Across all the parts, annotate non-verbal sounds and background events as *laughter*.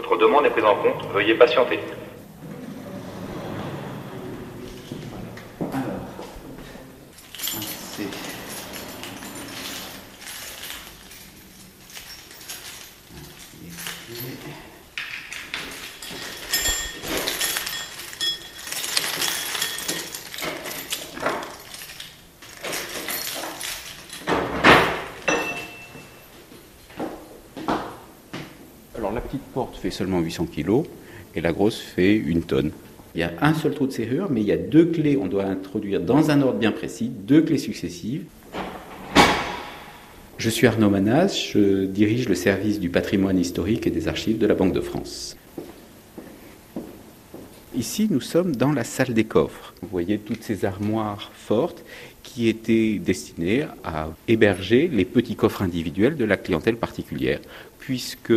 Votre demande est prise en compte. Veuillez patienter. La petite porte fait seulement 800 kg et la grosse fait une tonne. Il y a un seul trou de serrure, mais il y a deux clés. On doit introduire dans un ordre bien précis deux clés successives. Je suis Arnaud Manas, je dirige le service du patrimoine historique et des archives de la Banque de France. Ici, nous sommes dans la salle des coffres. Vous voyez toutes ces armoires fortes qui étaient destinées à héberger les petits coffres individuels de la clientèle particulière puisque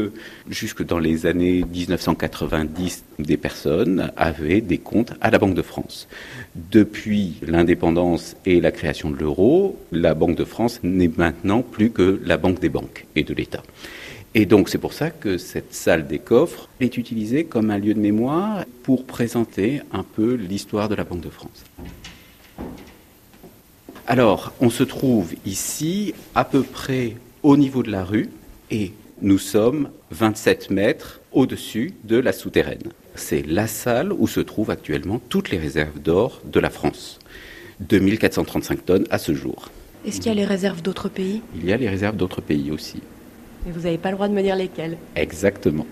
jusque dans les années 1990, des personnes avaient des comptes à la Banque de France. Depuis l'indépendance et la création de l'euro, la Banque de France n'est maintenant plus que la banque des banques et de l'État. Et donc c'est pour ça que cette salle des coffres est utilisée comme un lieu de mémoire pour présenter un peu l'histoire de la Banque de France. Alors, on se trouve ici à peu près au niveau de la rue et nous sommes 27 mètres au-dessus de la souterraine. C'est la salle où se trouvent actuellement toutes les réserves d'or de la France. 2435 tonnes à ce jour. Est-ce qu'il y a les réserves d'autres pays? Il y a les réserves d'autres pays aussi. Mais vous n'avez pas le droit de me dire lesquels. Exactement.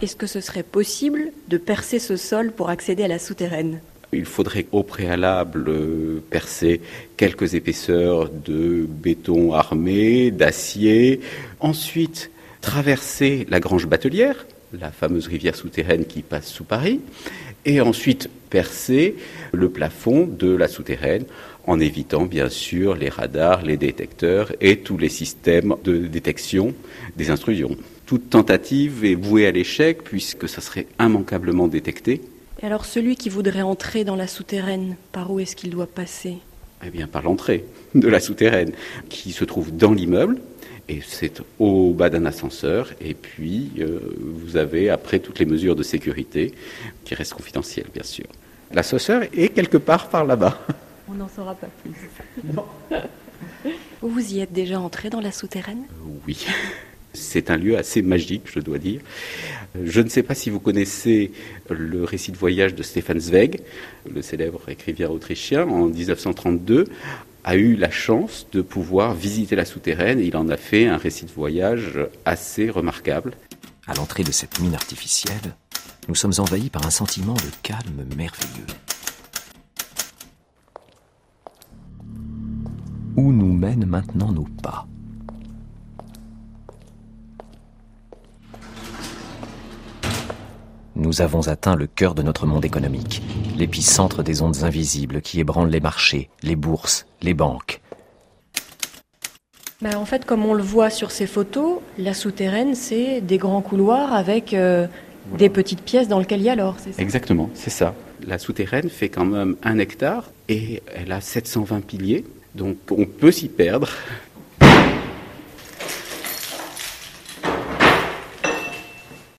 Est-ce que ce serait possible de percer ce sol pour accéder à la souterraine? Il faudrait au préalable euh, percer quelques épaisseurs de béton armé, d'acier. Ensuite, traverser la Grange Batelière, la fameuse rivière souterraine qui passe sous Paris, et ensuite percer le plafond de la souterraine en évitant bien sûr les radars, les détecteurs et tous les systèmes de détection des intrusions. Toute tentative est vouée à l'échec puisque ça serait immanquablement détecté. Et alors celui qui voudrait entrer dans la souterraine, par où est-ce qu'il doit passer? Eh bien par l'entrée de la souterraine qui se trouve dans l'immeuble et c'est au bas d'un ascenseur. Et puis, euh, vous avez après toutes les mesures de sécurité qui restent confidentielles, bien sûr. L'ascenseur est quelque part par là-bas. *laughs* On n'en saura pas plus. Non. Vous y êtes déjà entré dans la souterraine? Oui. C'est un lieu assez magique, je dois dire. Je ne sais pas si vous connaissez le récit de voyage de Stefan Zweig, le célèbre écrivain autrichien, en 1932, a eu la chance de pouvoir visiter la souterraine et il en a fait un récit de voyage assez remarquable. À l'entrée de cette mine artificielle, nous sommes envahis par un sentiment de calme merveilleux. Où nous mènent maintenant nos pas? Nous avons atteint le cœur de notre monde économique, l'épicentre des ondes invisibles qui ébranlent les marchés, les bourses, les banques. Ben, en fait, comme on le voit sur ces photos, la souterraine, c'est des grands couloirs avec euh, des petites pièces dans lesquelles il y a l'or. Exactement, c'est ça. La souterraine fait quand même un hectare et elle a 720 piliers. Donc on peut s'y perdre